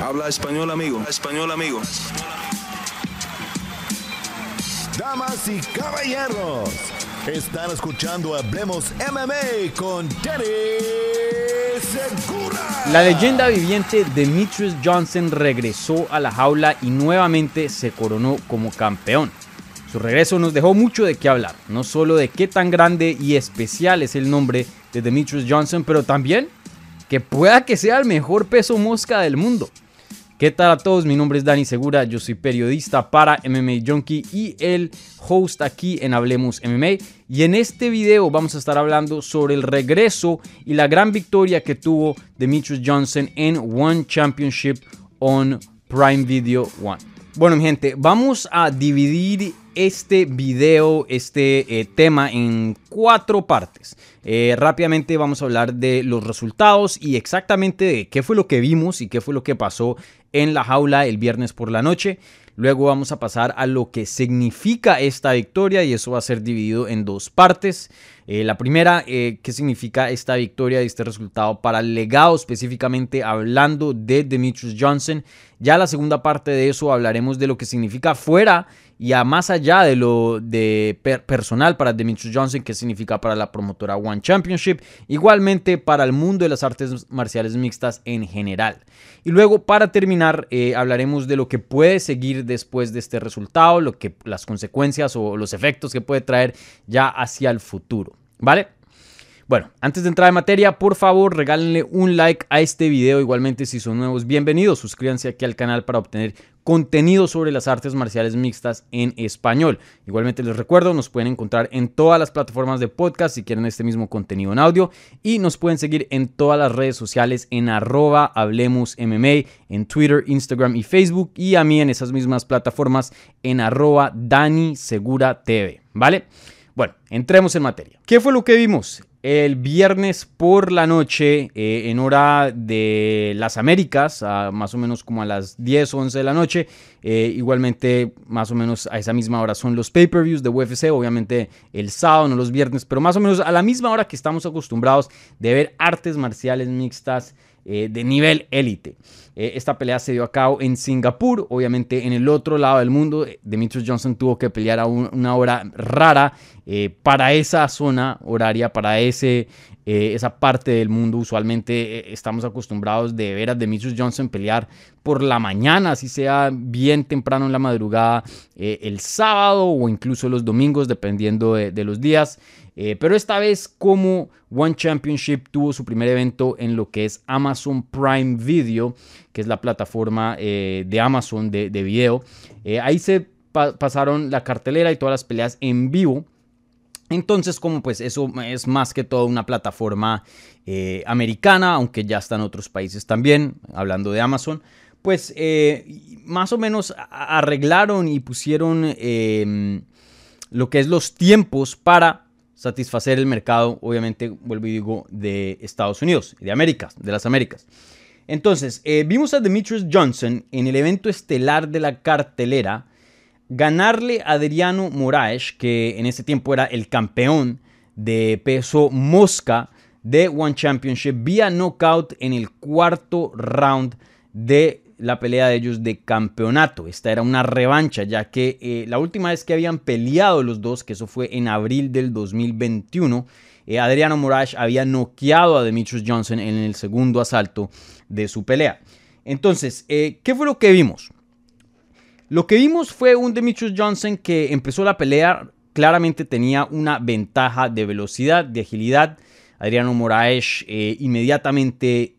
Habla español, amigo. Español, amigo. Damas y caballeros, están escuchando Hablemos MMA con Danny Segura. La leyenda viviente Demetrius Johnson regresó a la jaula y nuevamente se coronó como campeón. Su regreso nos dejó mucho de qué hablar, no solo de qué tan grande y especial es el nombre de Demetrius Johnson, pero también que pueda que sea el mejor peso mosca del mundo. ¿Qué tal a todos? Mi nombre es Dani Segura, yo soy periodista para MMA Junkie y el host aquí en Hablemos MMA. Y en este video vamos a estar hablando sobre el regreso y la gran victoria que tuvo Demetrius Johnson en One Championship on Prime Video One. Bueno, mi gente, vamos a dividir este video, este eh, tema en cuatro partes. Eh, rápidamente vamos a hablar de los resultados y exactamente de qué fue lo que vimos y qué fue lo que pasó en la jaula el viernes por la noche. Luego vamos a pasar a lo que significa esta victoria y eso va a ser dividido en dos partes. Eh, la primera, qué significa esta victoria y este resultado para el legado específicamente hablando de Demetrius Johnson. Ya la segunda parte de eso hablaremos de lo que significa fuera y a más allá de lo de personal para Demetrius Johnson, que significa para la promotora One Championship, igualmente para el mundo de las artes marciales mixtas en general. Y luego para terminar eh, hablaremos de lo que puede seguir después de este resultado, lo que las consecuencias o los efectos que puede traer ya hacia el futuro, ¿vale? Bueno, antes de entrar en materia, por favor regálenle un like a este video. Igualmente, si son nuevos, bienvenidos. Suscríbanse aquí al canal para obtener contenido sobre las artes marciales mixtas en español. Igualmente les recuerdo, nos pueden encontrar en todas las plataformas de podcast si quieren este mismo contenido en audio y nos pueden seguir en todas las redes sociales en arroba hablemos MMA, en Twitter, Instagram y Facebook y a mí en esas mismas plataformas en arroba Dani Segura ¿vale? Bueno, entremos en materia. ¿Qué fue lo que vimos? El viernes por la noche eh, en hora de las Américas, más o menos como a las 10 o 11 de la noche. Eh, igualmente, más o menos a esa misma hora son los pay-per-views de UFC, obviamente el sábado, no los viernes, pero más o menos a la misma hora que estamos acostumbrados de ver artes marciales mixtas eh, de nivel élite. Eh, esta pelea se dio a cabo en Singapur, obviamente en el otro lado del mundo. Eh, Demetrius Johnson tuvo que pelear a una hora rara para esa zona horaria, para ese, esa parte del mundo. Usualmente estamos acostumbrados de ver a Demetrius Johnson pelear por la mañana, así sea bien temprano en la madrugada, el sábado o incluso los domingos, dependiendo de los días. Eh, pero esta vez como One Championship tuvo su primer evento en lo que es Amazon Prime Video, que es la plataforma eh, de Amazon de, video. Eh, ahí se pasaron la cartelera y todas las peleas en vivo. Entonces, como pues eso es más que todo una plataforma americana, aunque ya está en otros países también, hablando de Amazon, pues más o menos arreglaron y pusieron em, lo que es los tiempos para satisfacer el mercado, obviamente, vuelvo y digo, de Estados Unidos, de América, de las Américas. Entonces, eh, vimos a Demetrius Johnson en el evento estelar de la cartelera ganarle a Adriano Moraes, que en ese tiempo era el campeón de peso mosca de One Championship, vía knockout en el cuarto round de la pelea de ellos de campeonato. Esta era una revancha, ya que eh, la última vez que habían peleado los dos, que eso fue en abril del 2021, eh, Adriano Moraes había noqueado a Demetrius Johnson en el segundo asalto de su pelea. Entonces, eh, ¿qué fue lo que vimos? Lo que vimos fue un Demetrius Johnson que empezó la pelea, claramente tenía una ventaja de velocidad, de agilidad. Adriano Moraes inmediatamente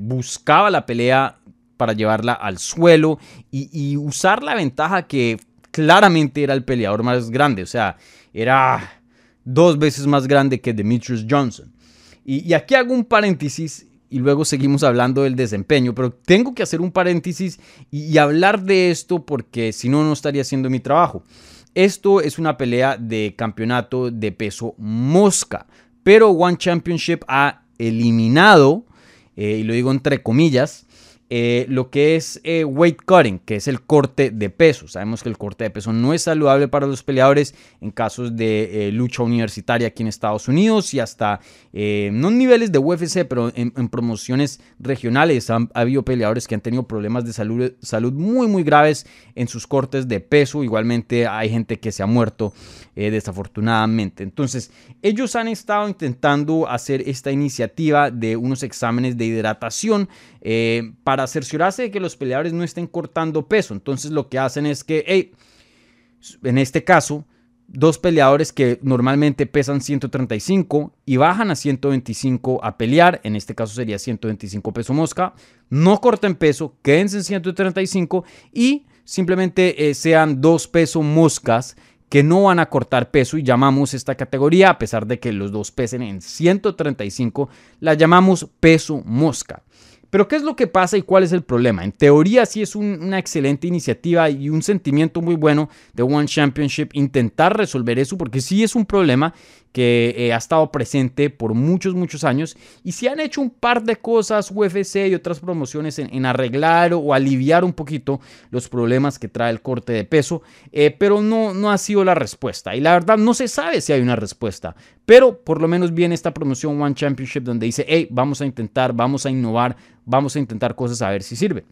buscaba la pelea para llevarla al suelo y, usar la ventaja que claramente era el peleador más grande, o sea, era dos veces más grande que Demetrius Johnson. Y, aquí hago un paréntesis y luego seguimos hablando del desempeño, pero tengo que hacer un paréntesis y, hablar de esto porque si no, no estaría haciendo mi trabajo. Esto es una pelea de campeonato de peso mosca, pero One Championship ha eliminado, eh, y lo digo entre comillas, eh, lo que es eh, weight cutting, que es el corte de peso. Sabemos que el corte de peso no es saludable para los peleadores en casos de eh, lucha universitaria aquí en Estados Unidos y hasta, no en niveles de UFC, pero en, promociones regionales. ha habido peleadores que han tenido problemas de salud, salud muy, muy graves en sus cortes de peso. Igualmente hay gente que se ha muerto desafortunadamente. Entonces, ellos han estado intentando hacer esta iniciativa de unos exámenes de hidratación eh, para cerciorarse de que los peleadores no estén cortando peso. Entonces lo que hacen es que, en este caso, dos peleadores que normalmente pesan 135 y bajan a 125 a pelear, en este caso sería 125 peso mosca, no corten peso, quédense en 135 y simplemente eh, sean dos pesos moscas que no van a cortar peso y llamamos esta categoría, a pesar de que los dos pesen en 135, la llamamos peso mosca. Pero ¿qué es lo que pasa y cuál es el problema? En teoría sí es una excelente iniciativa y un sentimiento muy bueno de One Championship intentar resolver eso porque sí es un problema que eh, ha estado presente por muchos, muchos años y si han hecho un par de cosas UFC y otras promociones en, arreglar o aliviar un poquito los problemas que trae el corte de peso, eh, pero no, no ha sido la respuesta y la verdad no se sabe si hay una respuesta, pero por lo menos viene esta promoción One Championship donde dice, hey, vamos a intentar, vamos a innovar, vamos a intentar cosas a ver si sirve.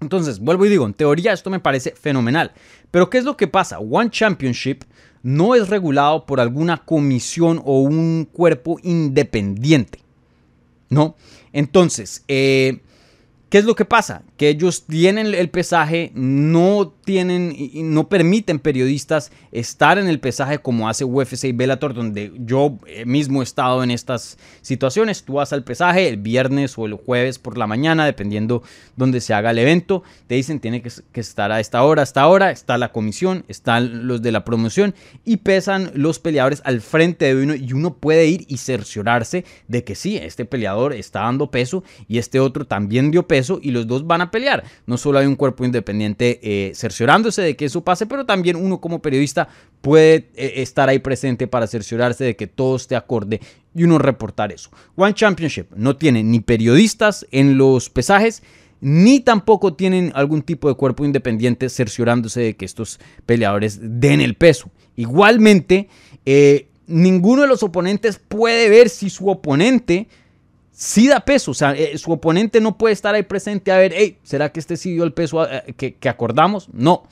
Entonces, vuelvo y digo, en teoría esto me parece fenomenal. Pero ¿qué es lo que pasa? One Championship no es regulado por alguna comisión o un cuerpo independiente. ¿No? Entonces, eh, ¿qué es lo que pasa? Que ellos tienen el pesaje, no tienen y no permiten periodistas estar en el pesaje como hace UFC y Bellator, donde yo eh, mismo he estado en estas situaciones. Tú vas al pesaje el viernes o el jueves por la mañana, dependiendo donde se haga el evento. Te dicen tiene que, estar a esta hora, hasta ahora. Está la comisión, están los de la promoción y pesan los peleadores al frente de uno y uno puede ir y cerciorarse de que sí, este peleador está dando peso y este otro también dio peso y los dos van a pelear. No solo hay un cuerpo independiente eh, cerciorándose de que eso pase, pero también uno como periodista puede eh, estar ahí presente para cerciorarse de que todo esté acorde y uno reportar eso. One Championship no tiene ni periodistas en los pesajes, ni tampoco tienen algún tipo de cuerpo independiente cerciorándose de que estos peleadores den el peso. Igualmente, eh, ninguno de los oponentes puede ver si su oponente sí da peso. O sea, eh, su oponente no puede estar ahí presente a ver, hey, ¿será que este sí dio el peso eh, que, acordamos? No.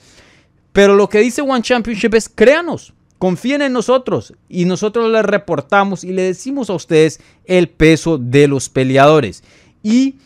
Pero lo que dice One Championship es, créanos, confíen en nosotros y nosotros les reportamos y le decimos a ustedes el peso de los peleadores. Y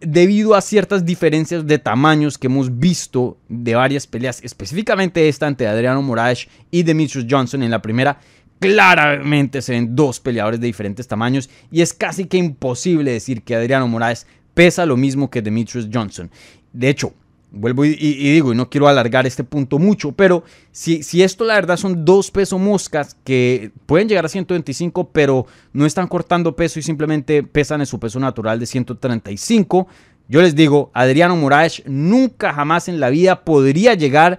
debido a ciertas diferencias de tamaños que hemos visto de varias peleas, específicamente esta ante Adriano Moraes y Demetrius Johnson en la primera, claramente se ven dos peleadores de diferentes tamaños y es casi que imposible decir que Adriano Moraes pesa lo mismo que Demetrius Johnson. De hecho, vuelvo y, digo, y no quiero alargar este punto mucho, pero si, si esto la verdad son dos pesos moscas que pueden llegar a 125, pero no están cortando peso y simplemente pesan en su peso natural de 135, yo les digo, Adriano Moraes nunca jamás en la vida podría llegar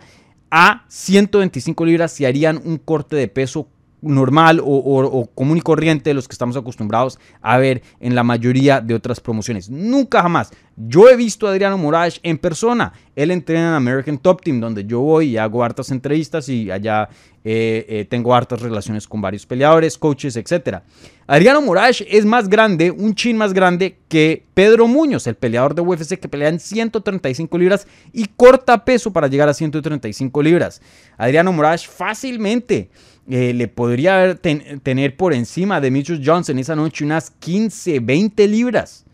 a 125 libras si harían un corte de peso normal o, común y corriente de los que estamos acostumbrados a ver en la mayoría de otras promociones. Nunca jamás. Yo he visto a Adriano Moraes en persona. Él entrena en American Top Team, donde yo voy y hago hartas entrevistas y allá eh, eh, tengo hartas relaciones con varios peleadores, coaches, etc. Adriano Moraes es más grande, un chin más grande que Pedro Muñoz, el peleador de UFC que pelea en 135 libras y corta peso para llegar a 135 libras. Adriano Moraes fácilmente eh, le podría tener por encima de Mitchell Johnson esa noche unas 15, 20 libras.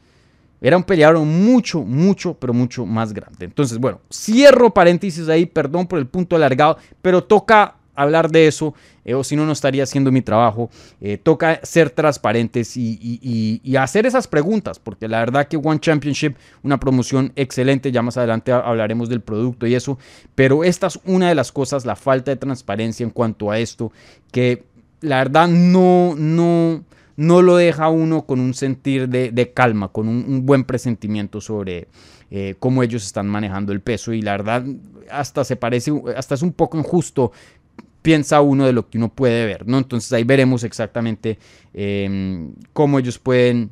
Era un peleador mucho, mucho, pero mucho más grande. Entonces, bueno, cierro paréntesis ahí, perdón por el punto alargado, pero toca hablar de eso, eh, o si no, no estaría haciendo mi trabajo. Eh, toca ser transparentes y, hacer esas preguntas, porque la verdad que One Championship, una promoción excelente, ya más adelante hablaremos del producto y eso, pero esta es una de las cosas, la falta de transparencia en cuanto a esto, que la verdad no, no, no lo deja uno con un sentir de, calma, con un, buen presentimiento sobre eh, cómo ellos están manejando el peso y la verdad hasta se parece, hasta es un poco injusto piensa uno de lo que uno puede ver, ¿no? Entonces ahí veremos exactamente em, cómo ellos pueden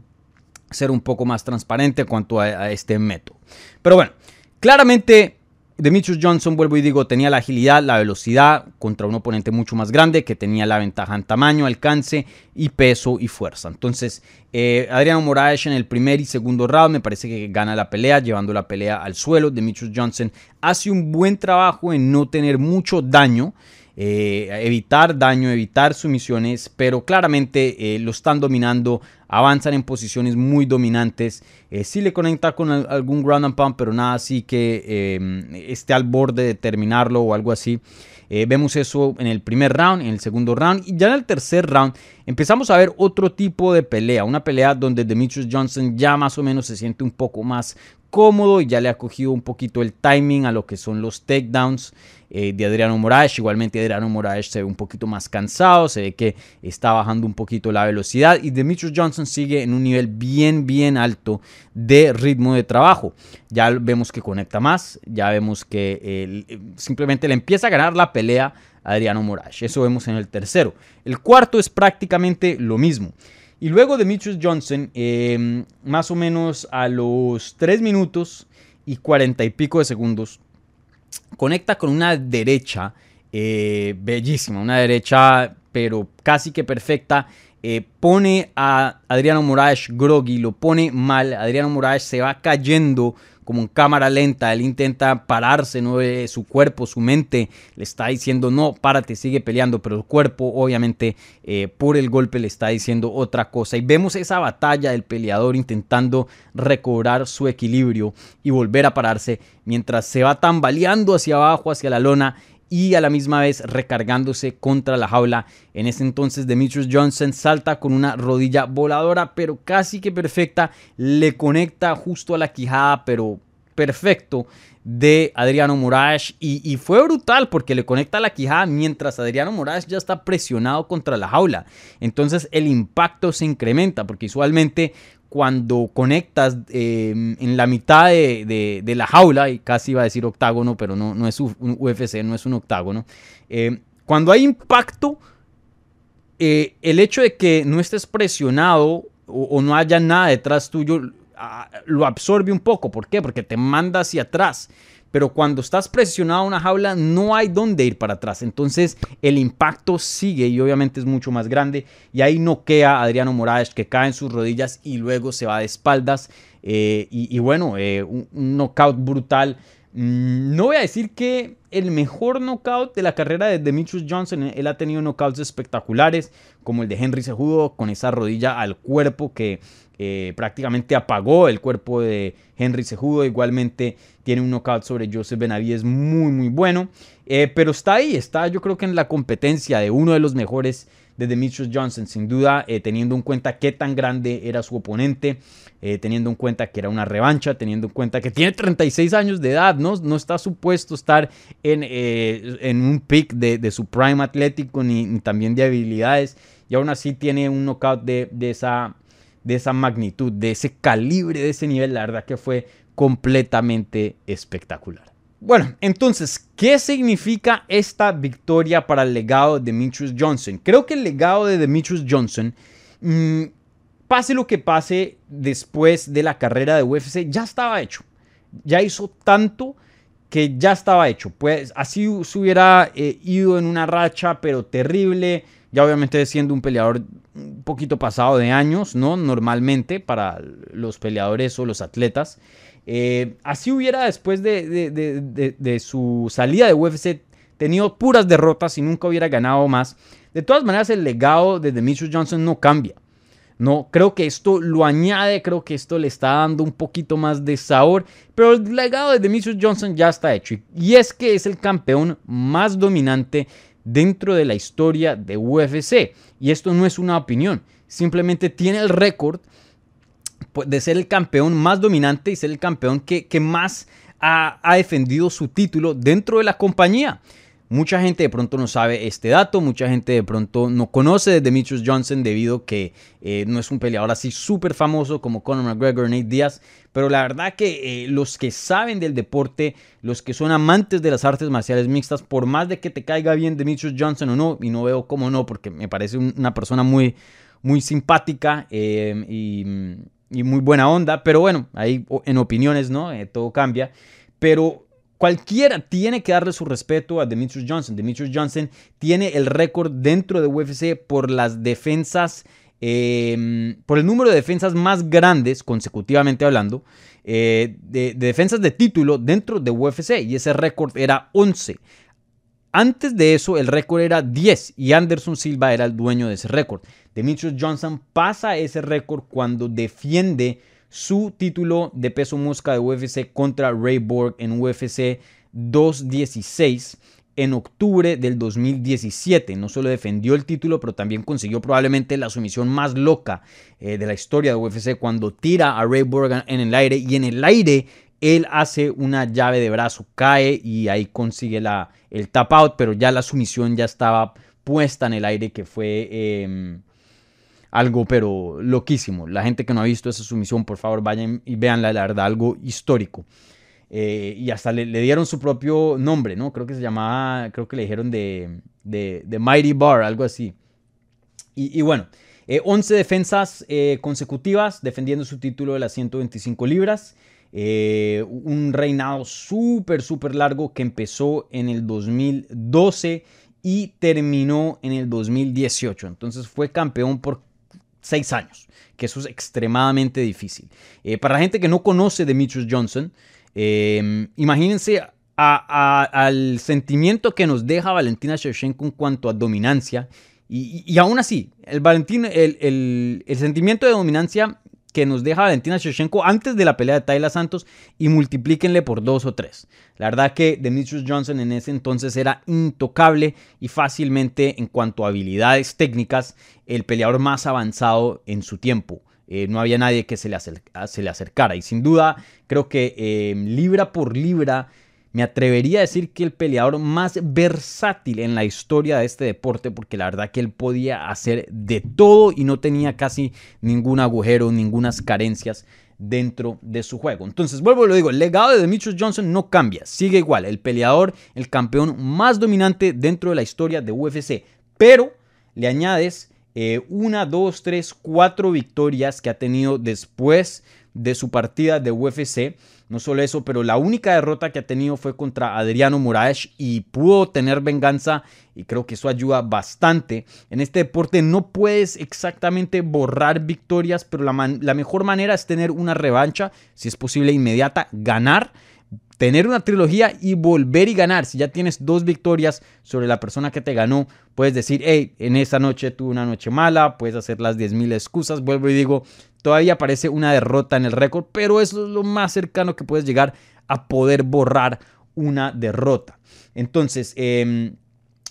ser un poco más transparentes en cuanto a, este método. Pero bueno, claramente Demetrius Johnson, vuelvo y digo, tenía la agilidad, la velocidad contra un oponente mucho más grande que tenía la ventaja en tamaño, alcance y peso y fuerza. Entonces, eh, Adriano Moraes en el primer y segundo round me parece que gana la pelea, llevando la pelea al suelo. Demetrius Johnson hace un buen trabajo en no tener mucho daño. Eh, evitar daño, evitar sumisiones, pero claramente eh, lo están dominando, avanzan en posiciones muy dominantes. Eh, sí le conecta con algún ground and pound, pero nada así que em, esté al borde de terminarlo o algo así. vemos eso en el primer round, en el segundo round y ya en el tercer round empezamos a ver otro tipo de pelea, una pelea donde Demetrius Johnson ya más o menos se siente un poco más cómodo y ya le ha cogido un poquito el timing a lo que son los takedowns. Eh, de Adriano Moraes. Igualmente Adriano Moraes se ve un poquito más cansado, se ve que está bajando un poquito la velocidad y Demetrius Johnson sigue en un nivel bien, bien alto de ritmo de trabajo. Ya vemos que conecta más, ya vemos que simplemente le empieza a ganar la pelea a Adriano Moraes. Eso vemos en el tercero. El cuarto es prácticamente lo mismo. Y luego Demetrius Johnson, em, más o menos a los 3 minutos y 40 y pico de segundos, conecta con una derecha eh, bellísima, una derecha pero casi que perfecta. Eh, pone a Adriano Moraes groggy, lo pone mal. Adriano Moraes se va cayendo como en cámara lenta. Él intenta pararse, ¿no? su cuerpo, su mente le está diciendo no, párate, sigue peleando. Pero el cuerpo, obviamente, eh, por el golpe le está diciendo otra cosa. Y vemos esa batalla del peleador intentando recobrar su equilibrio y volver a pararse mientras se va tambaleando hacia abajo, hacia la lona y a la misma vez recargándose contra la jaula. En ese entonces Demetrius Johnson salta con una rodilla voladora pero casi que perfecta, le conecta justo a la quijada pero perfecto de Adriano Moraes y, fue brutal porque le conecta la quijada mientras Adriano Moraes ya está presionado contra la jaula. Entonces el impacto se incrementa porque usualmente cuando conectas em, en la mitad de, la jaula, y casi iba a decir octágono, pero no, no es un UFC, no es un octágono, em, cuando hay impacto, eh, el hecho de que no estés presionado o, no haya nada detrás tuyo, ah, lo absorbe un poco. ¿Por qué? Porque te manda hacia atrás pero cuando estás presionado a una jaula no hay dónde ir para atrás. Entonces el impacto sigue y obviamente es mucho más grande. Y ahí noquea a Adriano Moraes que cae en sus rodillas y luego se va de espaldas. Eh, y, bueno, eh, un, knockout brutal. Mm, no voy a decir que el mejor knockout de la carrera de Demetrius Johnson. Él ha tenido knockouts espectaculares, como el de Henry Cejudo, con esa rodilla al cuerpo que eh, prácticamente apagó el cuerpo de Henry Cejudo. Igualmente tiene un knockout sobre Joseph Benavides muy, muy bueno. Eh, pero está ahí, está yo creo que en la competencia de uno de los mejores de Demetrius Johnson, sin duda, eh, teniendo en cuenta qué tan grande era su oponente, teniendo en cuenta que era una revancha, teniendo en cuenta que tiene 36 años de edad, no, no está supuesto estar en, en un pick de, su prime atlético ni, también de habilidades, y aún así tiene un knockout de, de esa de esa magnitud, de ese calibre, de ese nivel, la verdad que fue completamente espectacular. Bueno, entonces, ¿qué significa esta victoria para el legado de Demetrius Johnson? Creo que el legado de Demetrius Johnson, mm, pase lo que pase después de la carrera de UFC, ya estaba hecho. Ya hizo tanto que ya estaba hecho. Pues así se hubiera eh, ido en una racha, pero terrible. Ya obviamente siendo un peleador un poquito pasado de años, ¿no? Normalmente para los peleadores o los atletas. Eh, así hubiera después de, su salida de UFC tenido puras derrotas y nunca hubiera ganado más. De todas maneras, el legado de Demetrius Johnson no cambia. No, creo que esto lo añade, creo que esto le está dando un poquito más de sabor, pero el legado de Demetrius Johnson ya está hecho. Y es que es el campeón más dominante dentro de la historia de UFC. Y esto no es una opinión, simplemente tiene el récord pues, de ser el campeón más dominante y ser el campeón que, más ha, ha defendido su título dentro de la compañía. Mucha gente de pronto no sabe este dato, mucha gente de pronto no conoce de Demetrius Johnson debido que eh, no es un peleador así súper famoso como Conor McGregor, Nate Diaz, pero la verdad que eh, los que saben del deporte, los que son amantes de las artes marciales mixtas, por más de que te caiga bien Demetrius Johnson o no, y no veo cómo no, porque me parece una persona muy, muy simpática eh, y y muy buena onda, pero bueno, ahí en opiniones, ¿no? todo cambia. Pero Cualquiera tiene que darle su respeto a Demetrius Johnson. Demetrius Johnson tiene el récord dentro de UFC por las defensas, em, por el número de defensas más grandes, consecutivamente hablando, eh, de, defensas de título dentro de UFC. Y ese récord era 11. Antes de eso, el récord era 10 y Anderson Silva era el dueño de ese récord. Demetrius Johnson pasa ese récord cuando defiende su título de peso mosca de UFC contra Ray Borg en UFC 216 en octubre del 2017. No solo defendió el título, pero también consiguió probablemente la sumisión más loca eh, de la historia de UFC cuando tira a Ray Borg en el aire y en el aire él hace una llave de brazo, cae y ahí consigue la, el tap out, pero ya la sumisión ya estaba puesta en el aire que fue... Em, algo pero loquísimo. La gente que no ha visto esa sumisión, por favor, vayan y vean la verdad, algo histórico. Eh, y hasta le, dieron su propio nombre, ¿no? Creo que se llamaba, creo que le dijeron de, de, Mighty Bar, algo así. Y, bueno, 11 eh, defensas eh, consecutivas defendiendo su título de las 125 libras. un reinado súper, súper largo que empezó en el 2012 y terminó en el 2018. Entonces fue campeón por seis años, que eso es extremadamente difícil. Eh, para la gente que no conoce Demetrius Johnson, eh, imagínense al sentimiento que nos deja Valentina Shevchenko en cuanto a dominancia. Y, aún así, el, Valentín, el, el sentimiento de dominancia que nos deja Valentina Shevchenko antes de la pelea de Tayla Santos y multiplíquenle por dos o tres. La verdad que Demetrius Johnson en ese entonces era intocable y fácilmente en cuanto a habilidades técnicas el peleador más avanzado en su tiempo. Eh, no había nadie que se le, acercara y sin duda creo que eh, libra por libra me atrevería a decir que el peleador más versátil en la historia de este deporte, porque la verdad que él podía hacer de todo y no tenía casi ningún agujero, ninguna carencias dentro de su juego. Entonces, vuelvo y lo digo, el legado de Demetrius Johnson no cambia, sigue igual, el peleador, el campeón más dominante dentro de la historia de UFC, pero le añades eh, una, dos, tres, cuatro victorias que ha tenido después de su partida de UFC no solo eso, pero la única derrota que ha tenido fue contra Adriano Moraes y pudo tener venganza y creo que eso ayuda bastante. En este deporte no puedes exactamente borrar victorias, pero la, mejor manera es tener una revancha, si es posible inmediata, ganar tener una trilogía y volver y ganar. Si ya tienes dos victorias sobre la persona que te ganó, puedes decir, hey, en esa noche tuve una noche mala, puedes hacer las 10.000 excusas. Vuelvo y digo, todavía parece una derrota en el récord, pero eso es lo más cercano que puedes llegar a poder borrar una derrota. Entonces, em,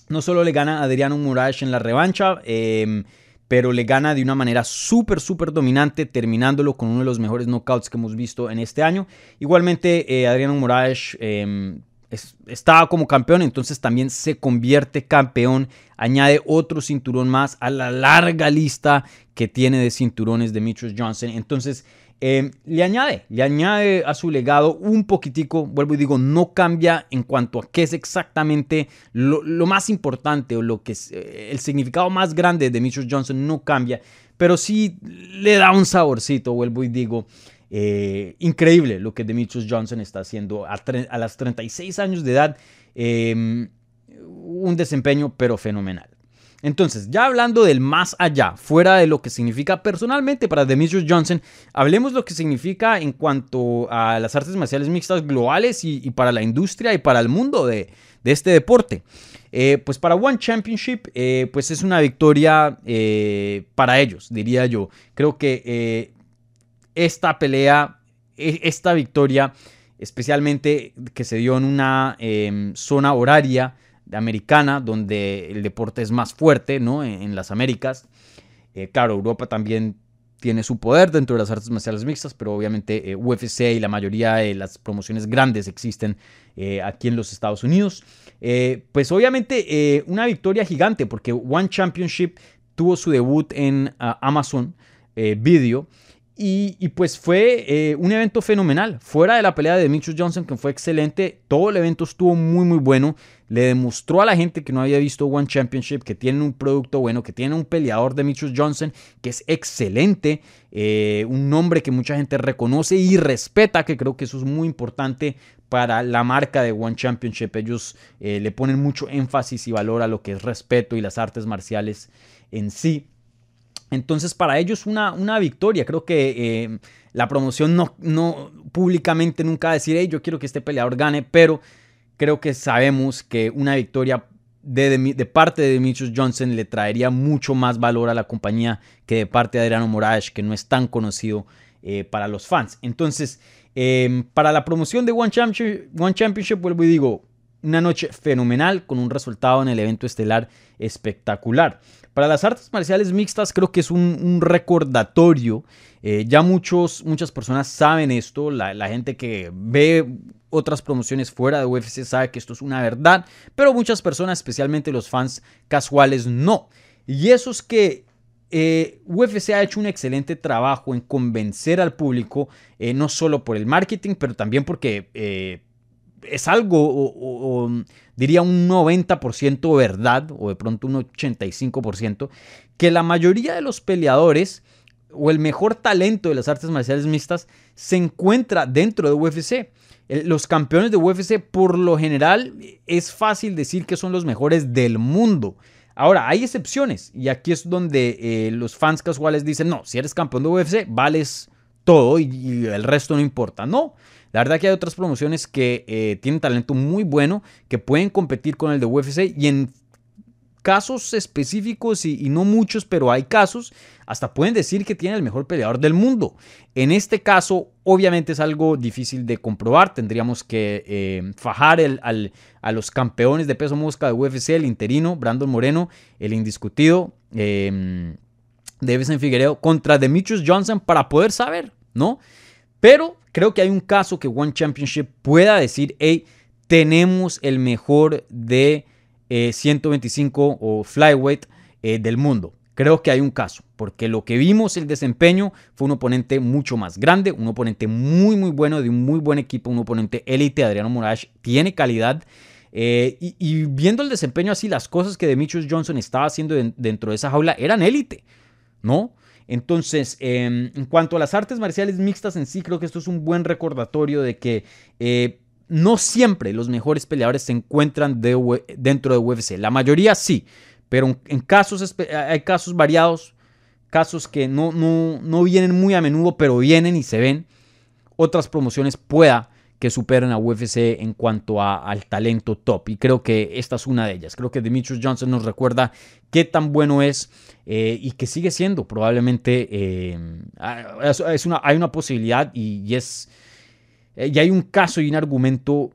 no solo le gana Adriano Murash en la revancha, eh, pero le gana de una manera súper, súper dominante, terminándolo con uno de los mejores knockouts que hemos visto en este año. Igualmente, eh, Adriano Moraes estaba como campeón, entonces también se convierte campeón, añade otro cinturón más a la larga lista que tiene de cinturones de Demetrius Johnson. Entonces, Em, le añade, le añade a su legado un poquitico, vuelvo y digo, no cambia en cuanto a qué es exactamente lo, más importante o lo que es eh, el significado más grande de Demetrius Johnson no cambia, pero sí le da un saborcito, vuelvo y digo, eh, increíble lo que Demetrius Johnson está haciendo a, a las 36 años de edad, em, un desempeño pero fenomenal. Entonces, ya hablando del más allá, fuera de lo que significa personalmente para Demetrius Johnson, hablemos lo que significa en cuanto a las artes marciales mixtas globales y, para la industria y para el mundo de, este deporte. Eh, pues para One Championship, eh, pues es una victoria para ellos, diría yo. Creo que esta pelea, e, esta victoria, especialmente que se dio en una em, zona horaria, americana, donde el deporte es más fuerte, ¿no? En, las Américas. Eh, claro, Europa también tiene su poder dentro de las artes marciales mixtas, pero obviamente eh, UFC y la mayoría de las promociones grandes existen eh, aquí en los Estados Unidos. pues obviamente una victoria gigante, porque One Championship tuvo su debut en ah, Amazon Video Y, pues fue eh, un evento fenomenal. Fuera de la pelea de Demetrius Johnson, que fue excelente, todo el evento estuvo muy, muy bueno. Le demostró a la gente que no había visto One Championship que tienen un producto bueno, que tienen un peleador Demetrius Johnson que es excelente, eh, un nombre que mucha gente reconoce y respeta, que creo que eso es muy importante para la marca de One Championship. Ellos eh, le ponen mucho énfasis y valor a lo que es respeto y las artes marciales en sí. Entonces para ellos una, una victoria. Creo que eh, la promoción no, no públicamente nunca decir, hey, yo quiero que este peleador gane, pero creo que sabemos que una victoria de, de, parte de Demetrius Johnson le traería mucho más valor a la compañía que de parte de Adriano Moraes, que no es tan conocido eh, para los fans. Entonces, em, para la promoción de One Championship, One Championship, vuelvo y digo, una noche fenomenal con un resultado en el evento estelar espectacular. Para las artes marciales mixtas creo que es un, recordatorio. Eh, ya muchos, muchas personas saben esto. La, gente que ve otras promociones fuera de UFC sabe que esto es una verdad. Pero muchas personas, especialmente los fans casuales, no. Y eso es que eh, UFC ha hecho un excelente trabajo en convencer al público, eh, no solo por el marketing, pero también porque es algo, diría un 90% verdad, o de pronto un 85%, que la mayoría de los peleadores o el mejor talento de las artes marciales mixtas se encuentra dentro de UFC. Los campeones de UFC por lo general es fácil decir que son los mejores del mundo. Ahora, hay excepciones y aquí es donde eh, los fans casuales dicen, no, si eres campeón de UFC, vales todo y el resto no importa. No, la verdad que hay otras promociones que eh, tienen talento muy bueno, que pueden competir con el de UFC y en casos específicos y, no muchos, pero hay casos, hasta pueden decir que tiene el mejor peleador del mundo. En este caso, obviamente es algo difícil de comprobar. Tendríamos que eh, fajar a los campeones de peso mosca de UFC, el interino, Brandon Moreno, el indiscutido, eh, Davison Figueiredo, contra Demetrius Johnson para poder saber, ¿no? Pero creo que hay un caso que One Championship pueda decir, hey, tenemos el mejor de 125 eh, o flyweight eh, del mundo. Creo que hay un caso, porque lo que vimos el desempeño fue un oponente mucho más grande, un oponente muy muy bueno, de un muy buen equipo, un oponente élite. Adriano Moraes tiene calidad. Eh, y, viendo el desempeño así, las cosas que Demetrius Johnson estaba haciendo dentro de esa jaula eran élite, ¿no? Entonces, em, en cuanto a las artes marciales mixtas en sí, creo que esto es un buen recordatorio de que eh, no siempre los mejores peleadores se encuentran dentro de UFC. La mayoría sí, pero en casos, hay casos variados, casos que no, no, no vienen muy a menudo, pero vienen y se ven. Otras promociones pueda que superen a UFC en cuanto al talento top. Y creo que esta es una de ellas. Creo que Demetrius Johnson nos recuerda qué tan bueno es eh, y que sigue siendo. Probablemente eh, una, hay una posibilidad y, es, eh, y hay un caso y un argumento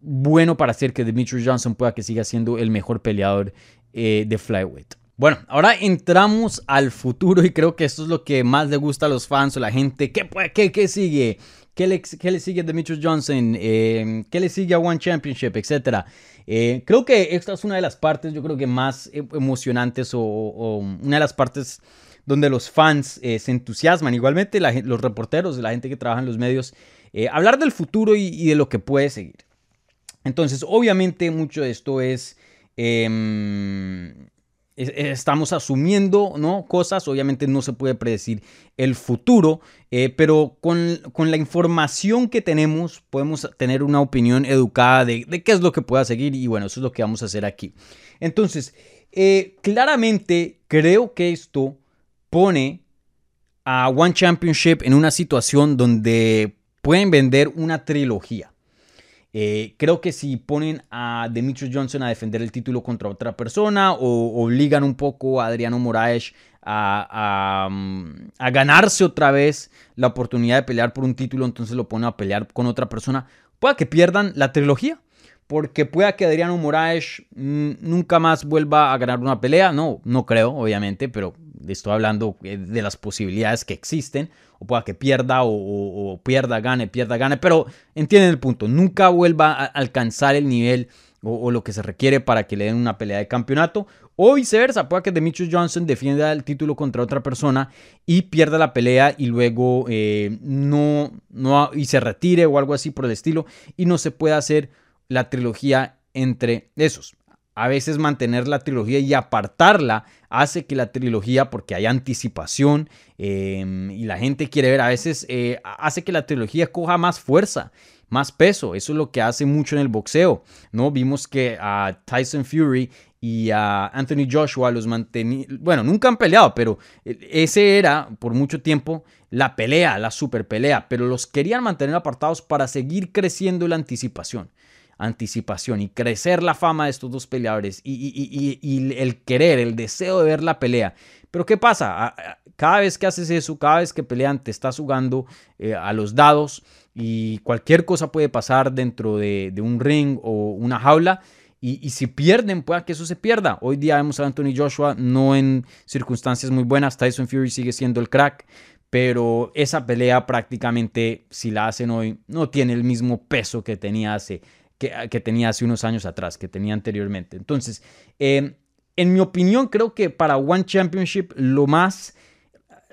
bueno para hacer que Demetrius Johnson pueda que siga siendo el mejor peleador de flyweight. Bueno, ahora entramos al futuro y creo que esto es lo que más le gusta a los fans o la gente. ¿Qué, qué, qué sigue? ¿Qué le, sigue a Demetrius Johnson? Eh, ¿Qué le sigue a One Championship? Etcétera. Eh, creo que esta es una de las partes, yo creo que más e, emocionantes o, una de las partes donde los fans eh, se entusiasman. Igualmente los reporteros, la gente que trabaja en los medios, hablar del futuro y, de lo que puede seguir. Entonces, obviamente mucho de esto es em, estamos asumiendo ¿no? cosas, obviamente no se puede predecir el futuro, eh, pero con, la información que tenemos podemos tener una opinión educada de, qué es lo que pueda seguir y bueno, eso es lo que vamos a hacer aquí. Entonces, eh, claramente creo que esto pone a One Championship en una situación donde pueden vender una trilogía. Eh, creo que si ponen a Demetrius Johnson a defender el título contra otra persona o obligan un poco a Adriano Moraes a, a, ganarse otra vez la oportunidad de pelear por un título, entonces lo ponen a pelear con otra persona, pueda que pierdan la trilogía. Porque pueda que Adriano Moraes mm, nunca más vuelva a ganar una pelea. No, no creo, obviamente, pero estoy hablando eh, de las posibilidades que existen o pueda que pierda o, pierda, gane, pierda, gane, pero entienden el punto, nunca vuelva a alcanzar el nivel o, lo que se requiere para que le den una pelea de campeonato. O viceversa, puede que Demetrius Johnson defienda el título contra otra persona y pierda la pelea y luego eh, no, no y se retire o algo así por el estilo y no se pueda hacer la trilogía entre esos. A veces mantener la trilogía y apartarla hace que la trilogía, porque hay anticipación em, y la gente quiere ver, a veces eh, hace que la trilogía coja más fuerza más peso. Eso es lo que hace mucho en el boxeo, ¿no? Vimos que a Tyson Fury y a Anthony Joshua los mantenían, bueno, nunca han peleado, pero ese era por mucho tiempo la pelea, la super pelea, pero los querían mantener apartados para seguir creciendo la anticipación anticipación y crecer la fama de estos dos peleadores y, el querer, el deseo de ver la pelea. Pero ¿qué pasa? Cada vez que haces eso, cada vez que pelean, te estás jugando eh, a los dados y cualquier cosa puede pasar dentro de, un ring o una jaula. Y, si pierden, pueda que eso se pierda. Hoy día vemos a Anthony Joshua no en circunstancias muy buenas. Tyson Fury sigue siendo el crack. Pero esa pelea prácticamente, si la hacen hoy, no tiene el mismo peso que tenía hace, que, tenía hace unos años atrás, que tenía anteriormente. Entonces, em, en mi opinión, creo que para One Championship lo más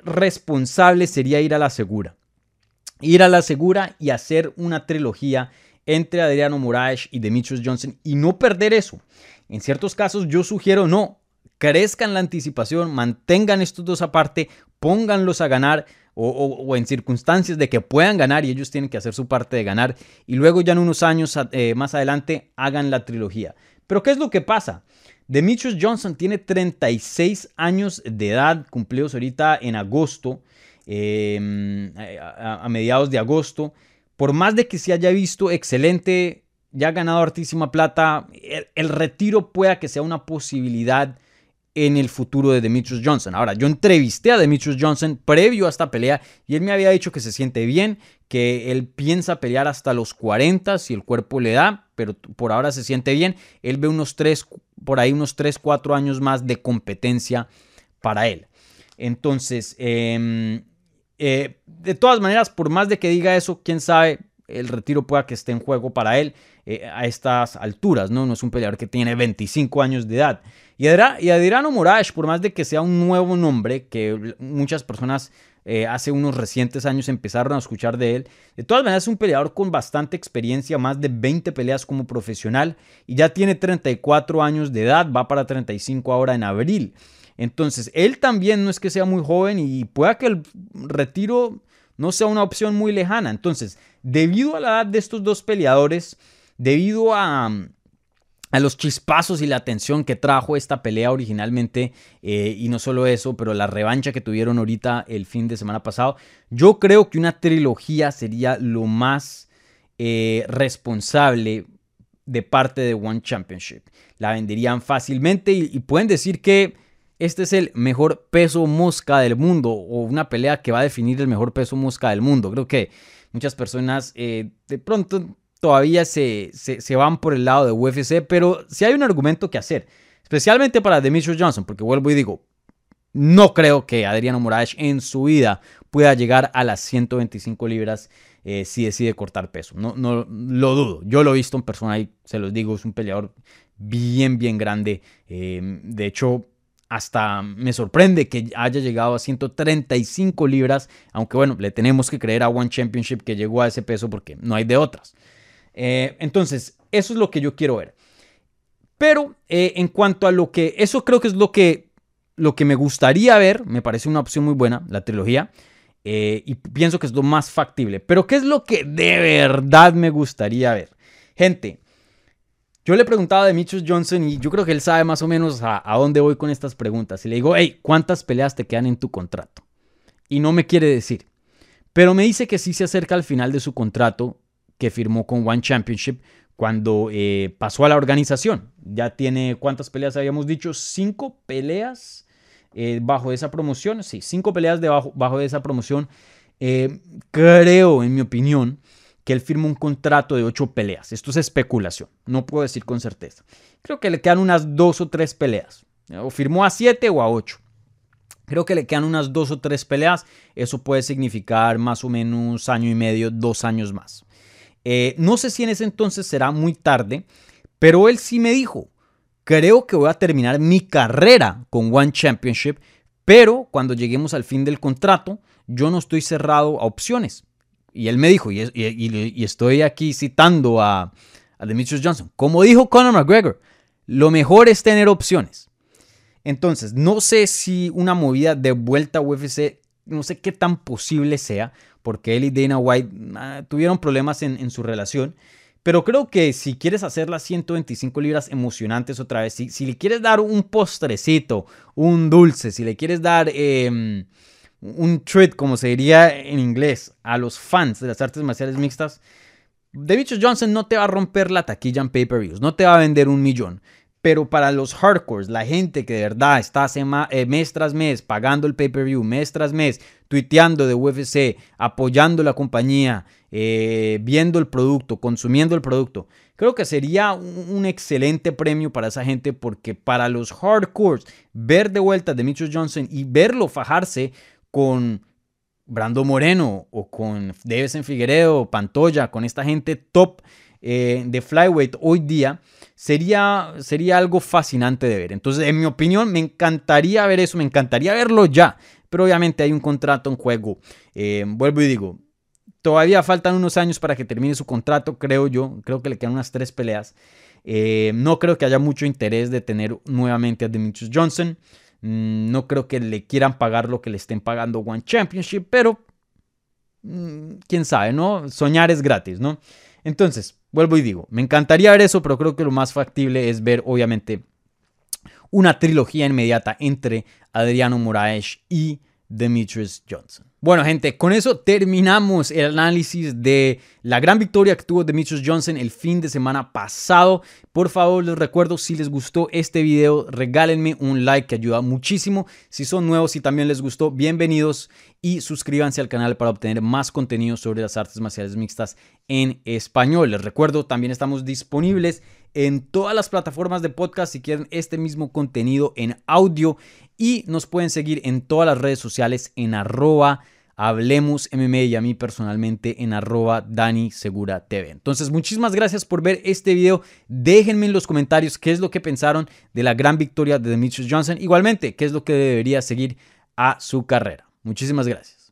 responsable sería ir a la segura ir a la segura y hacer una trilogía entre Adriano Moraes y Demetrius Johnson y no perder eso. En ciertos casos yo sugiero no, crezcan la anticipación, mantengan estos dos aparte, pónganlos a ganar o, en circunstancias de que puedan ganar y ellos tienen que hacer su parte de ganar y luego ya en unos años eh, más adelante hagan la trilogía. Pero ¿qué es lo que pasa? Demetrius Johnson tiene 36 años de edad, cumplidos ahorita en agosto. Em, a, mediados de agosto. Por más de que se haya visto excelente, ya ha ganado hartísima plata, el, retiro pueda que sea una posibilidad en el futuro de Demetrius Johnson. Ahora, yo entrevisté a Demetrius Johnson previo a esta pelea y él me había dicho que se siente bien, que él piensa pelear hasta los 40 si el cuerpo le da, pero por ahora se siente bien. Él ve unos 3, por ahí unos 3, 4 años más de competencia para él. Entonces, eh, eh, de todas maneras, por más de que diga eso, quién sabe, el retiro pueda que esté en juego para él eh, a estas alturas, ¿no? No es un peleador que tiene 25 años de edad. Y, Adriano Moraes, por más de que sea un nuevo nombre, que muchas personas eh, hace unos recientes años empezaron a escuchar de él, de todas maneras es un peleador con bastante experiencia, más de 20 peleas como profesional, y ya tiene 34 años de edad, va para 35 ahora en abril. Entonces, él también no es que sea muy joven y pueda que el retiro no sea una opción muy lejana. Entonces, debido a la edad de estos dos peleadores, debido a, los chispazos y la tensión que trajo esta pelea originalmente, eh, y no solo eso, pero la revancha que tuvieron ahorita el fin de semana pasado, yo creo que una trilogía sería lo más eh, responsable de parte de One Championship. La venderían fácilmente y pueden decir que este es el mejor peso mosca del mundo o una pelea que va a definir el mejor peso mosca del mundo. Creo que muchas personas eh, de pronto todavía se, se, van por el lado de UFC, pero si hay un argumento que hacer, especialmente para Demetrius Johnson, porque vuelvo y digo, no creo que Adriano Moraes en su vida pueda llegar a las 125 libras eh, si decide cortar peso. No, no lo dudo. Yo lo he visto en persona y se los digo, es un peleador bien, bien grande. Eh, de hecho, hasta me sorprende que haya llegado a 135 libras, aunque bueno, le tenemos que creer a One Championship que llegó a ese peso porque no hay de otras. Eh, entonces, eso es lo que yo quiero ver. Pero eh, en cuanto a lo que, eso creo que es lo que, lo que me gustaría ver, me parece una opción muy buena, la trilogía, eh, y pienso que es lo más factible. Pero ¿qué es lo que de verdad me gustaría ver? Gente, yo le preguntaba a Demetrius Johnson y yo creo que él sabe más o menos a, dónde voy con estas preguntas. Y le digo, hey, ¿cuántas peleas te quedan en tu contrato? Y no me quiere decir. Pero me dice que sí se acerca al final de su contrato que firmó con One Championship cuando eh, pasó a la organización. Ya tiene, ¿cuántas peleas habíamos dicho? Cinco peleas eh, bajo esa promoción. Sí, cinco peleas debajo, bajo de esa promoción. Eh, creo, en mi opinión, que él firma un contrato de ocho peleas. Esto es especulación, no puedo decir con certeza. Creo que le quedan unas dos o tres peleas. O firmó a siete o a ocho. Creo que le quedan unas dos o tres peleas. Eso puede significar más o menos año y medio, dos años más. Eh, no sé si en ese entonces será muy tarde, Pero él sí me dijo, creo que voy a terminar mi carrera con One Championship, pero cuando lleguemos al fin del contrato, yo no estoy cerrado a opciones. Y él me dijo, y, estoy aquí citando a, Demetrius Johnson, como dijo Conor McGregor, lo mejor es tener opciones. Entonces, no sé si una movida de vuelta a UFC, no sé qué tan posible sea, porque él y Dana White ah, tuvieron problemas en, su relación. Pero creo que si quieres hacer las 125 libras emocionantes otra vez, si, le quieres dar un postrecito, un dulce, si le quieres dar em, un treat, como se diría en inglés, a los fans de las artes marciales mixtas, David Johnson no te va a romper la taquilla en pay-per-views, no te va a vender un millón. Pero para los hardcores, la gente que de verdad está eh, mes tras mes pagando el pay-per-view, mes tras mes, tuiteando de UFC, apoyando la compañía, eh, viendo el producto, consumiendo el producto, creo que sería un, excelente premio para esa gente porque para los hardcores, ver de vuelta a Demetrius Johnson y verlo fajarse con Brando Moreno o con Davison Figueredo, Pantoya, con esta gente top eh, de flyweight hoy día, sería, sería algo fascinante de ver. Entonces, en mi opinión, me encantaría ver eso, me encantaría verlo ya, pero obviamente hay un contrato en juego. Eh, vuelvo y digo, todavía faltan unos años para que termine su contrato, creo yo, creo que le quedan unas tres peleas. Eh, no creo que haya mucho interés de tener nuevamente a Demetrius Johnson. Mm, no creo que le quieran pagar lo que le estén pagando One Championship, pero mm, quién sabe, ¿no? Soñar es gratis, ¿no? Entonces, vuelvo y digo, me encantaría ver eso, pero creo que lo más factible es ver, obviamente, una trilogía inmediata entre Adriano Moraes y Demetrius Johnson. Bueno, gente, con eso terminamos el análisis de la gran victoria que tuvo Demetrius Johnson el fin de semana pasado. Por favor, les recuerdo, si les gustó este video, regálenme un like que ayuda muchísimo. Si son nuevos y también les gustó, bienvenidos y suscríbanse al canal para obtener más contenido sobre las artes marciales mixtas en español. Les recuerdo, también estamos disponibles en todas las plataformas de podcast si quieren este mismo contenido en audio y nos pueden seguir en todas las redes sociales en arroba Hablemos y a mí personalmente en arroba Dani. Entonces, muchísimas gracias por ver este video. Déjenme en los comentarios qué es lo que pensaron de la gran victoria de Demetrius Johnson. Igualmente, qué es lo que debería seguir a su carrera. Muchísimas gracias.